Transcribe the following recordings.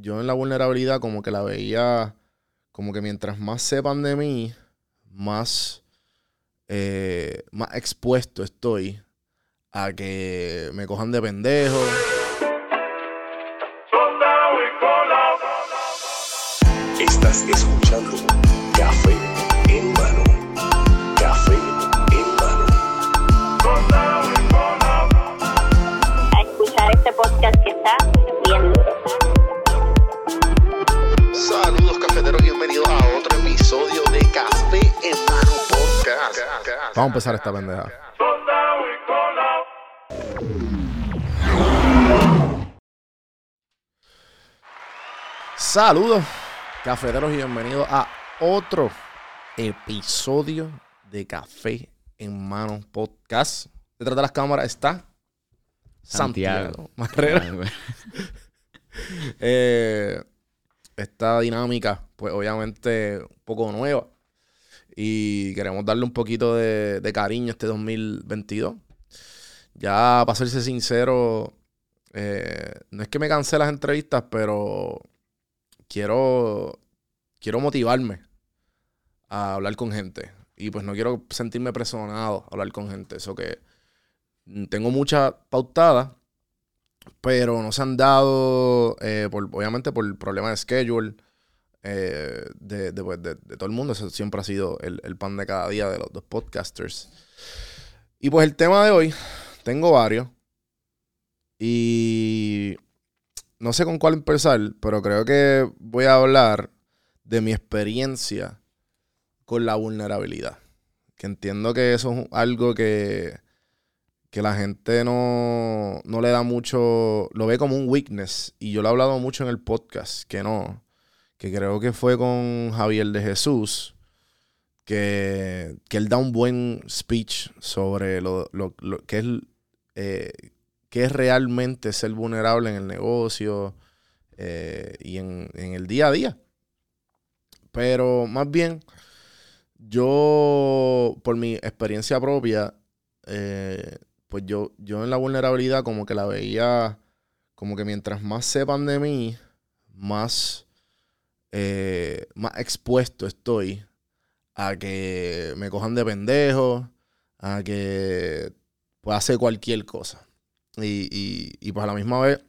yo en la vulnerabilidad como que la veía, como que mientras más sepan de mí, más, eh, más expuesto estoy a que me cojan de pendejo. Estás escuchando Vamos a empezar esta pendeja. Saludos, cafeteros, y bienvenidos a otro episodio de Café en Mano Podcast. Detrás de las cámaras está Santiago, Santiago. Marrera. Eh, esta dinámica, pues obviamente un poco nueva. Y queremos darle un poquito de, de cariño a este 2022. Ya, para serse sincero, eh, no es que me cansé las entrevistas, pero quiero, quiero motivarme a hablar con gente. Y pues no quiero sentirme presionado a hablar con gente. Eso que tengo muchas pautadas, pero no se han dado, eh, por, obviamente por problemas de schedule eh, de, de, pues, de- todo el mundo. Eso siempre ha sido el, el pan de cada día de los podcasters. Y pues el tema de hoy, tengo varios. Y no sé con cuál empezar, pero creo que voy a hablar de mi experiencia con la vulnerabilidad. Que entiendo que eso es algo que, que la gente no, no le da mucho, lo ve como un weakness. Y yo lo he hablado mucho en el podcast, que no. Que creo que fue con Javier de Jesús, que, que él da un buen speech sobre lo, lo, que es eh, qué es realmente ser vulnerable en el negocio eh, y en, en el día a día. Pero más bien, yo, por mi experiencia propia, eh, pues yo, yo en la vulnerabilidad como que la veía, como que mientras más sepan de mí, más, eh, más expuesto estoy a que me cojan de pendejo, a que pueda hacer cualquier cosa. Y, y, y pues a la misma vez,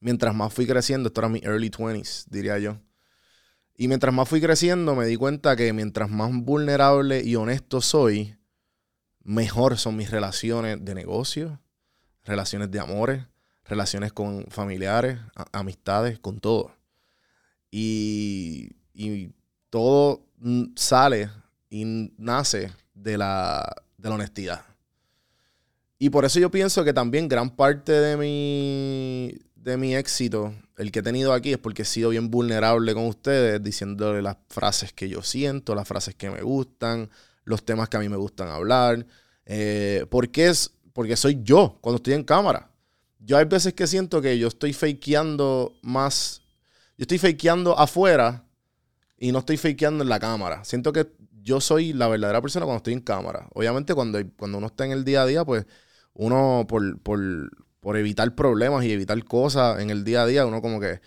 mientras más fui creciendo, esto era mi early 20s, diría yo. Y mientras más fui creciendo, me di cuenta que mientras más vulnerable y honesto soy, mejor son mis relaciones de negocio, relaciones de amores, relaciones con familiares, amistades, con todo. Y, y todo sale y nace de la, de la honestidad. Y por eso yo pienso que también gran parte de mi, de mi éxito, el que he tenido aquí, es porque he sido bien vulnerable con ustedes, diciéndole las frases que yo siento, las frases que me gustan, los temas que a mí me gustan hablar. Eh, porque, es, porque soy yo cuando estoy en cámara. Yo hay veces que siento que yo estoy fakeando más. Yo estoy fakeando afuera y no estoy fakeando en la cámara. Siento que yo soy la verdadera persona cuando estoy en cámara. Obviamente, cuando, cuando uno está en el día a día, pues uno por, por, por evitar problemas y evitar cosas en el día a día, uno como que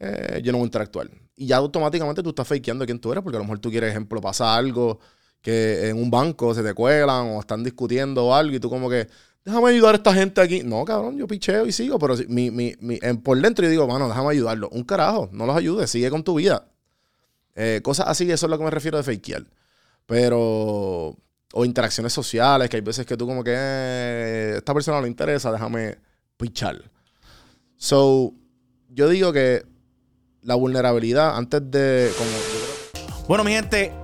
eh, yo no voy a interactuar. Y ya automáticamente tú estás fakeando quién tú eres, porque a lo mejor tú quieres, ejemplo, pasa algo que en un banco se te cuelan o están discutiendo o algo y tú como que, déjame ayudar a esta gente aquí. No, cabrón, yo picheo y sigo, pero mi, mi, mi- por dentro yo digo, mano, déjame ayudarlo. Un carajo, no los ayudes, sigue con tu vida. Eh, cosas así, eso es lo que me refiero de fakear. Pero, o interacciones sociales, que hay veces que tú como que, eh, esta persona no le interesa, déjame pichar. So, yo digo que la vulnerabilidad, antes de, Bueno, mi gente,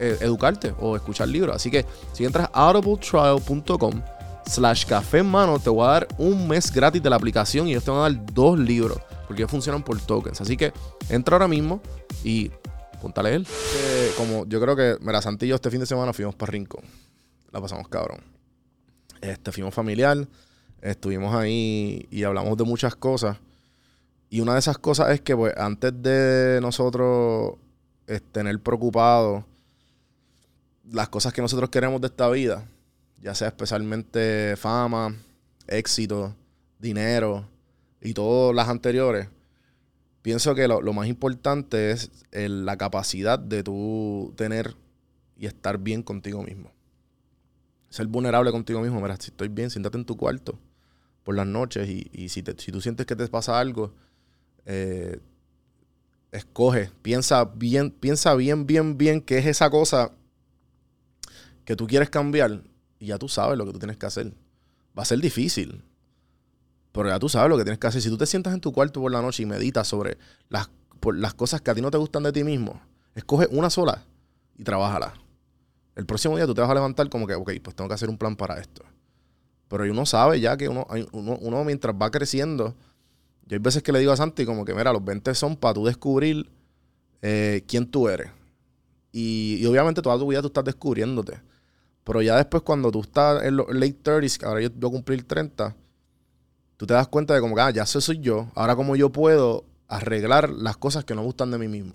eh, educarte o escuchar libros. Así que si entras a audibletrial.com slash café en mano, te voy a dar un mes gratis de la aplicación y ellos te van a dar dos libros porque ellos funcionan por tokens. Así que entra ahora mismo y ponte a. Eh, como yo creo que, mira, Santillo este fin de semana fuimos para Rincón. La pasamos cabrón. Este, fuimos familiar. Estuvimos ahí y hablamos de muchas cosas. Y una de esas cosas es que, pues, antes de nosotros eh, tener preocupado las cosas que nosotros queremos de esta vida, ya sea especialmente fama, éxito, dinero y todas las anteriores, pienso que lo, más importante es la capacidad de tú tener y estar bien contigo mismo. Ser vulnerable contigo mismo. Mira, si estoy bien, siéntate en tu cuarto por las noches y, si, te- tú sientes que te pasa algo, eh, escoge, piensa bien, piensa bien, bien, bien qué es esa cosa que tú quieres cambiar y ya tú sabes lo que tú tienes que hacer. Va a ser difícil, pero ya tú sabes lo que tienes que hacer. Si tú te sientas en tu cuarto por la noche y meditas sobre las, las cosas que a ti no te gustan de ti mismo, escoge una sola y trabájala. El próximo día tú te vas a levantar como que, ok, pues tengo que hacer un plan para esto. Pero uno sabe ya que uno, uno, uno mientras va creciendo, yo hay veces que le digo a Santi como que, mira, los 20 son para tú descubrir eh, quién tú eres. Y, y obviamente toda tu vida tú estás descubriéndote. Pero ya después cuando tú estás en los late 30s, ahora yo voy a cumplir 30, tú te das cuenta de como que, ah, ya eso soy yo. Ahora como yo puedo arreglar las cosas que no gustan de mí mismo.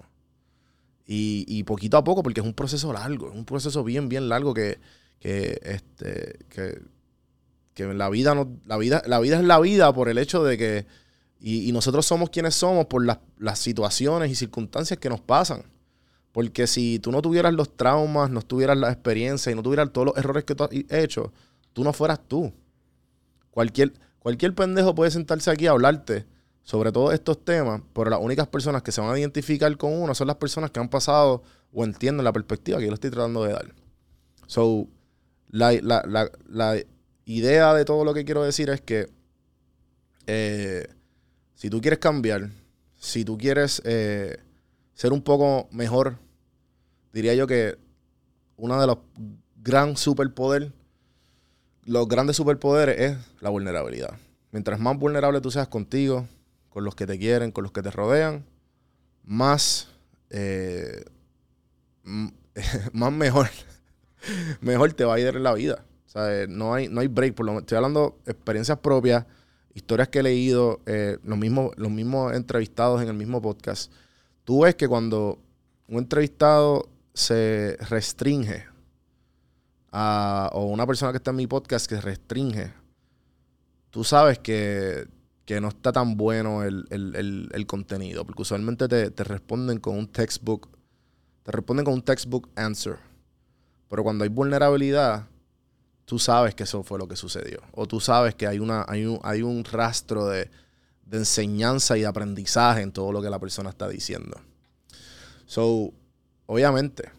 Y, y poquito a poco, porque es un proceso largo, es un proceso bien, bien largo que, que, este, que, que la vida no, la vida, la vida es la vida por el hecho de que, y, y nosotros somos quienes somos por las, las situaciones y circunstancias que nos pasan. Porque si tú no tuvieras los traumas, no tuvieras la experiencia y no tuvieras todos los errores que tú has hecho, tú no fueras tú. Cualquier, cualquier pendejo puede sentarse aquí a hablarte sobre todos estos temas, pero las únicas personas que se van a identificar con uno son las personas que han pasado o entienden la perspectiva que yo le estoy tratando de dar. So, la, la- la- la idea de todo lo que quiero decir es que eh, si tú quieres cambiar, si tú quieres eh, ser un poco mejor, diría yo que uno de los gran superpoderes, los grandes superpoderes es la vulnerabilidad. Mientras más vulnerable tú seas contigo, con los que te quieren, con los que te rodean, más, eh, más mejor, mejor te va a ir en la vida. O sea, eh, no hay, no hay break. Por lo, estoy hablando de experiencias propias, historias que he leído, eh, los, mismos, los mismos entrevistados en el mismo podcast. Tú ves que cuando un entrevistado se restringe a- o una persona que está en mi podcast que restringe, tú sabes que, que no está tan bueno el, el- el- contenido, porque usualmente te, te responden con un textbook, te responden con un textbook answer. Pero cuando hay vulnerabilidad, tú sabes que eso fue lo que sucedió. O tú sabes que hay, una, hay, un, hay un rastro de, de enseñanza y de aprendizaje en todo lo que la persona está diciendo. So, obviamente,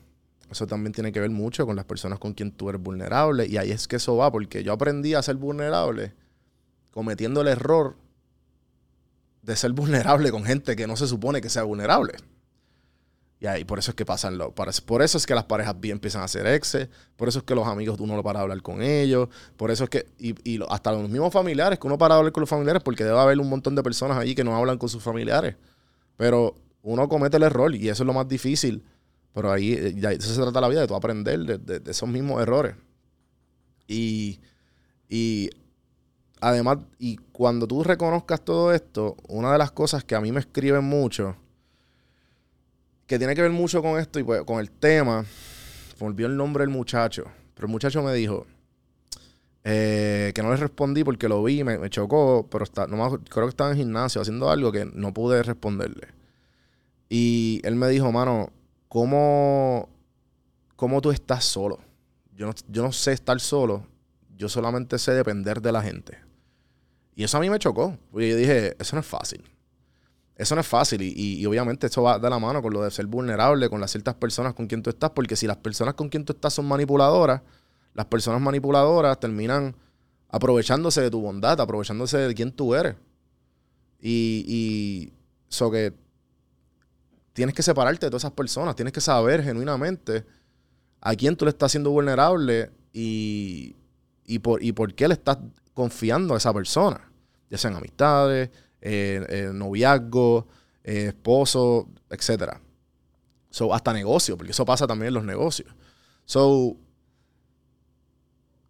eso también tiene que ver mucho con las personas con quien tú eres vulnerable. Y ahí es que eso va, porque yo aprendí a ser vulnerable cometiendo el error de ser vulnerable con gente que no se supone que sea vulnerable. Y ahí, por eso es que pasan los. Por eso, es que las parejas bien empiezan a ser exes. Por eso es que los amigos uno no para hablar con ellos. Por eso es que. Y, y lo- hasta los mismos familiares, que uno para hablar con los familiares, porque debe haber un montón de personas allí que no hablan con sus familiares. Pero uno comete el error y eso es lo más difícil. Pero ahí, eh, ya, de eso se trata la vida, de tú aprender de, de- esos mismos errores. Y, y además, y cuando tú reconozcas todo esto, una de las cosas que a mí me escriben mucho, que tiene que ver mucho con esto y pues, con el tema, me olvidó el nombre del muchacho, pero el muchacho me dijo eh, que no le respondí porque lo vi, me, me chocó, pero está, no creo que estaba en gimnasio haciendo algo que no pude responderle. Y él me dijo, mano, ¿cómo, cómo tú estás solo? Yo no, yo no sé estar solo, yo solamente sé depender de la gente. Y eso a mí me chocó, porque yo dije, eso no es fácil. eso no es fácil y, y- y obviamente eso va de la mano con lo de ser vulnerable con las ciertas personas con quien tú estás, porque si las personas con quien tú estás son manipuladoras, las personas manipuladoras terminan aprovechándose de tu bondad, aprovechándose de quién tú eres. Y, y so que tienes que separarte de todas esas personas, tienes que saber genuinamente a quién tú le estás haciendo vulnerable y, y, por, y por qué le estás confiando a esa persona, ya sean amistades, eh, eh, noviazgo, eh, esposo, etc. So, hasta negocio, porque eso pasa también en los negocios. So,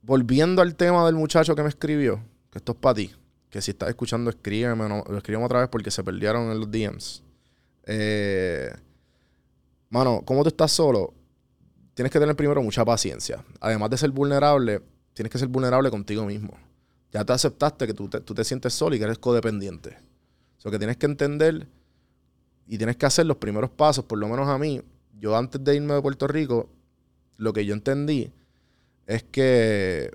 volviendo al tema del muchacho que me escribió, que esto es para ti, que si estás escuchando, escríbeme, no, escríbeme otra vez porque se perdieron en los DMs. Eh, mano, como tú estás solo, tienes que tener primero mucha paciencia. Además de ser vulnerable, tienes que ser vulnerable contigo mismo. Ya te aceptaste que tú te, tú te sientes solo y que eres codependiente. O que tienes que entender y tienes que hacer los primeros pasos, por lo menos a mí. Yo antes de irme de Puerto Rico, lo que yo entendí es que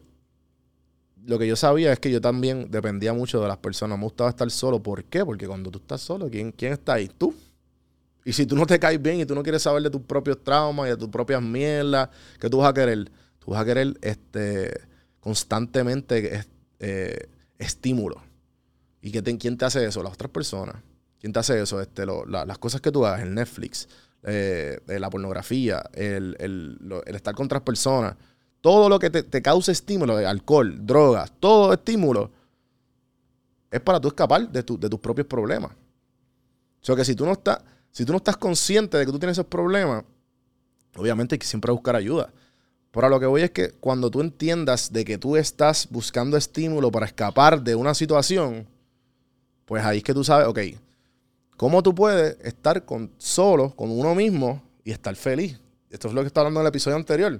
lo que yo sabía es que yo también dependía mucho de las personas. Me gustaba estar solo. ¿Por qué? Porque cuando tú estás solo, ¿quién, quién está ahí? Tú. Y si tú no te caes bien y tú no quieres saber de tus propios traumas y de tus propias mierdas, ¿qué tú vas a querer? Tú vas a querer este, constantemente eh, estímulo. ¿Y qué te- quién te hace eso? Las otras personas. ¿Quién te hace eso? Este, las cosas que tú hagas, el Netflix, eh, eh, la pornografía, el, el estar con otras personas. Todo lo que te, te cause estímulo, eh, alcohol, drogas, todo estímulo, es para tú escapar de, tu- de tus propios problemas. O sea que si tú no estás, si tú no estás consciente de que tú tienes esos problemas, obviamente hay que siempre buscar ayuda. Pero a lo que voy es que cuando tú entiendas de que tú estás buscando estímulo para escapar de una situación, pues ahí es que tú sabes, ok, ¿cómo tú puedes estar con, solo, con uno mismo y estar feliz? Esto es lo que está hablando en el episodio anterior.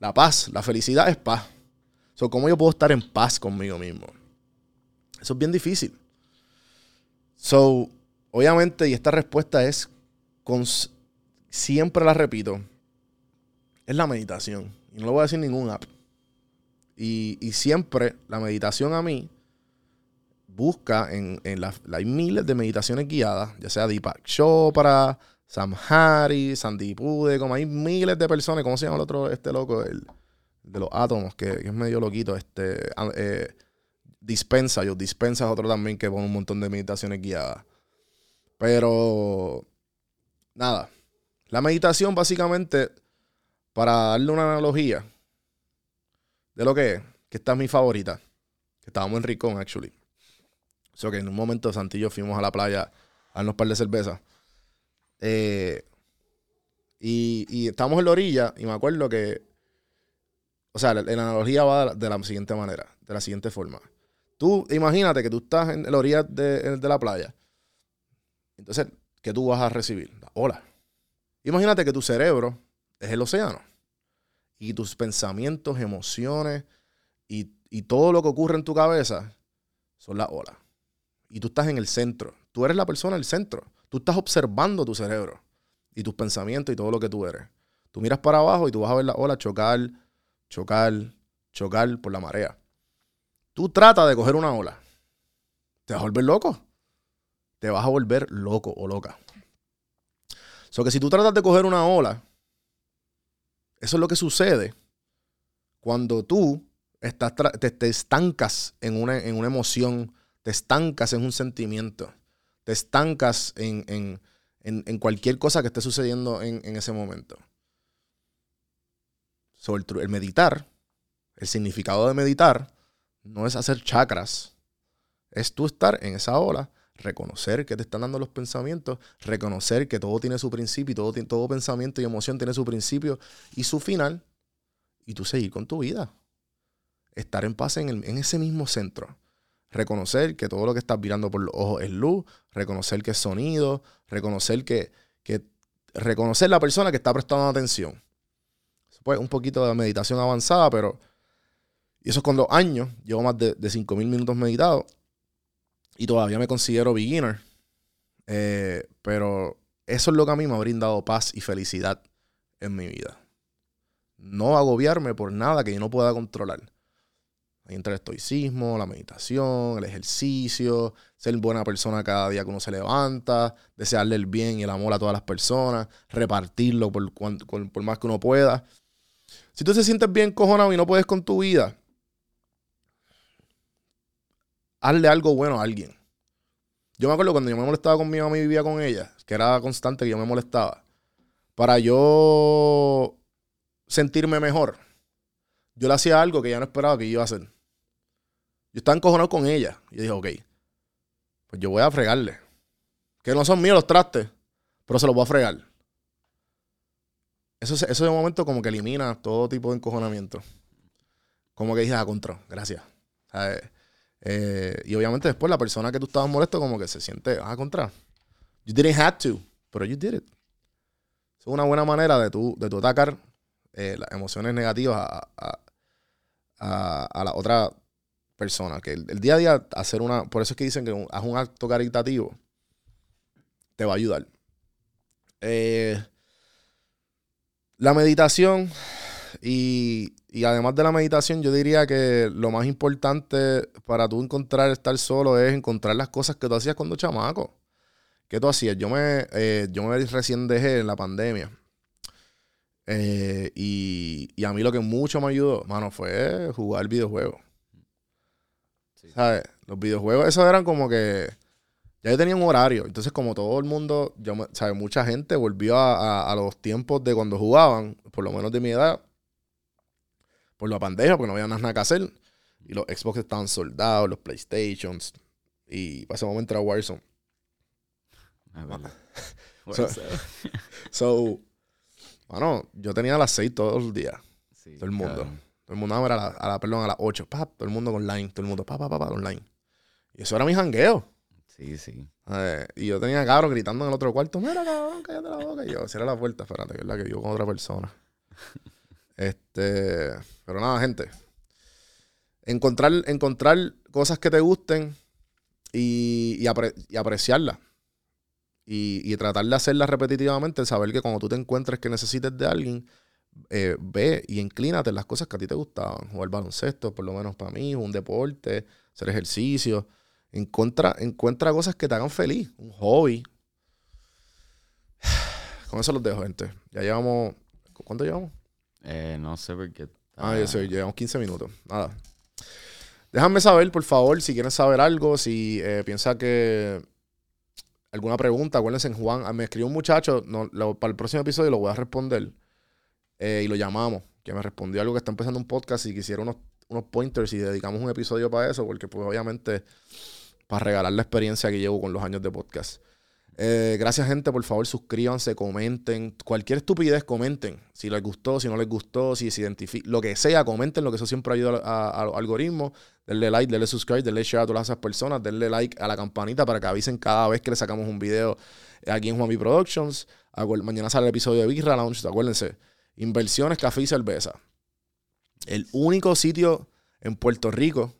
La paz, la felicidad es paz. So, ¿Cómo yo puedo estar en paz conmigo mismo? Eso es bien difícil. So, obviamente, y esta respuesta es, cons- siempre la repito, es la meditación. Y no le voy a decir ningún app. Y, y siempre la meditación a mí busca en, en la, hay miles de meditaciones guiadas, ya sea Deepak Chopra, Sam Harris, Sandy como hay miles de personas, ¿cómo se llama el otro, este loco? El, de los átomos, que, que es medio loquito, este, ah, eh, Dispensa, yo Dispensa es otro también que pone un montón de meditaciones guiadas. Pero, nada, la meditación básicamente, para darle una analogía de lo que es, que esta es mi favorita, que estábamos en Ricón, actually. O sea que en un momento Santi y fuimos a la playa a darnos un par de cervezas. Eh, y, y estábamos en la orilla y me acuerdo que, o sea, la, la analogía va de la siguiente manera, de la siguiente forma. Tú imagínate que tú estás en la orilla de, de la playa. Entonces, ¿qué tú vas a recibir? La ola. Imagínate que tu cerebro es el océano. Y tus pensamientos, emociones y, todo lo que ocurre en tu cabeza son las olas. Y tú estás en el centro. Tú eres la persona del centro. Tú estás observando tu cerebro y tus pensamientos y todo lo que tú eres. Tú miras para abajo y tú vas a ver la ola chocar, chocar, chocar por la marea. Tú tratas de coger una ola. Te vas a volver loco. Te vas a volver loco o loca. So que si tú tratas de coger una ola, eso es lo que sucede cuando tú te, te estancas en una, en una emoción, te estancas en un sentimiento, te estancas en, en- en- cualquier cosa que esté sucediendo en, ese momento. Sobre el, el meditar, el significado de meditar, no es hacer chakras, es tú estar en esa ola, reconocer que te están dando los pensamientos, reconocer que todo tiene su principio y todo, todo pensamiento y emoción tiene su principio y su final, y tú seguir con tu vida. Estar en paz en, el- en ese mismo centro. Reconocer que todo lo que estás mirando por los ojos es luz, reconocer que es sonido, reconocer que, que reconocer la persona que está prestando atención. Pues un poquito de meditación avanzada, pero y eso es con los años. Llevo más de, de 5.000 minutos meditados. Y todavía me considero beginner. Eh, pero eso es lo que a mí me ha brindado paz y felicidad en mi vida. No agobiarme por nada que yo no pueda controlar. Ahí entra el estoicismo, la meditación, el ejercicio, ser buena persona cada día que uno se levanta, desearle el bien y el amor a todas las personas, repartirlo por, más que uno pueda. Si tú te sientes bien cojonado y no puedes con tu vida, hazle algo bueno a alguien. Yo me acuerdo cuando yo me molestaba con mi mamá y vivía con ella, que era constante que yo me molestaba. Para yo sentirme mejor, yo le hacía algo que ella no esperaba que iba a hacer. Yo estaba encojonado con ella. Y dije, ok, pues yo voy a fregarle. Que no son míos los trastes, pero se los voy a fregar. Eso, eso de momento como que elimina todo tipo de encojonamiento. Como que dije, ah, contra, gracias. Eh, y obviamente después la persona que tú estabas molesto como que se siente, ah, contra. You didn't have to, pero you did it. Es una buena manera de tú, de tú atacar eh, las emociones negativas a, a, a- la otra persona. Que el, el día a día hacer una, por eso es que dicen que un- haz un acto caritativo, te va a ayudar. Eh, la meditación y, y además de la meditación, yo diría que lo más importante para tú encontrar estar solo es encontrar las cosas que tú hacías cuando chamaco. ¿Qué tú hacías? Yo me, eh, yo me recién dejé en la pandemia. Eh, y, y a mí lo que mucho me ayudó, mano, fue jugar videojuegos. ¿Sabes? Los videojuegos, esos eran como que. Ya yo tenía un horario. Entonces, como todo el mundo, yo ¿sabes? Mucha gente volvió a, a- a los tiempos de cuando jugaban, por lo menos de mi edad, por la pandemia, porque no había nada que hacer. Y los Xbox estaban soldados, los PlayStations. Y para ese momento era Warzone. Es verdad. So- So, bueno, yo tenía a las 6 todos los días. Sí, todo el mundo. Todo el mundo a, la, a la- perdón, a las 8. Pa, todo el mundo online. Todo el mundo, pa, pa, pa, pa, online. Y eso era mi jangueo. Sí, sí. Eh, y yo tenía cabros gritando en el otro cuarto, mira cabrón, cállate la boca. Y yo, cierra la puerta, espérate, que es la que vivo con otra persona. este, pero nada, gente. Encontrar, encontrar cosas que te gusten y, y, y apreciarlas. Y, y tratar de hacerlas repetitivamente, saber que cuando tú te encuentres que necesites de alguien, eh, ve y inclínate en las cosas que a ti te gustaban. Jugar baloncesto, por lo menos para mí, un deporte, hacer ejercicio. Encuentra, encuentra cosas que te hagan feliz, un hobby. Con eso los dejo, gente. Ya llevamos. ¿Cuánto llevamos? Eh, no sé por qué. Ah, yo sé, llevamos 15 minutos. Nada. Déjame saber, por favor, si quieren saber algo, si eh, piensa que alguna pregunta, acuérdense en Juan, ah, me escribió un muchacho, no, para el próximo episodio lo voy a responder. eh, y lo llamamos, que me respondió algo que está empezando un podcast y quisiera unos, unos pointers y dedicamos un episodio para eso, porque pues obviamente para regalar la experiencia que llevo con los años de podcast. Eh, gracias, gente. Por favor, suscríbanse, comenten. Cualquier estupidez, comenten. Si les gustó, si no les gustó, si se identifica, lo que sea, comenten, lo que eso siempre ayuda a, a-. Denle like, denle subscribe, denle share a todas esas personas, denle like a la campanita para que avisen cada vez que le sacamos un video aquí en Juanmi Productions. Mañana sale el episodio de Birra Lounge, acuérdense. Inversiones, café y cerveza. El único sitio en Puerto Rico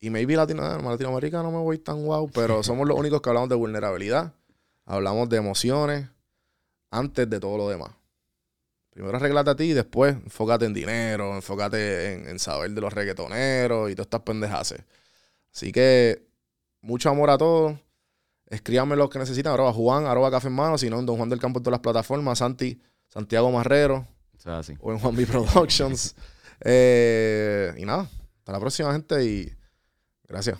y maybe Latino, eh, Latinoamérica no me voy tan guau, pero somos los únicos que hablamos de vulnerabilidad. Hablamos de emociones antes de todo lo demás. Primero arreglate a ti y después enfócate en dinero, enfócate en, en saber de los reggaetoneros y todas estas pendejas. Así que mucho amor a todos. Escríbanme lo que necesitan. Arroba Juan, arroba Café en Mano, si no en Don Juan del Campo en todas las plataformas. Santi, Santiago Marrero O sea, así. o en Juan B Productions. Eh, y nada, hasta la próxima gente y Gracias.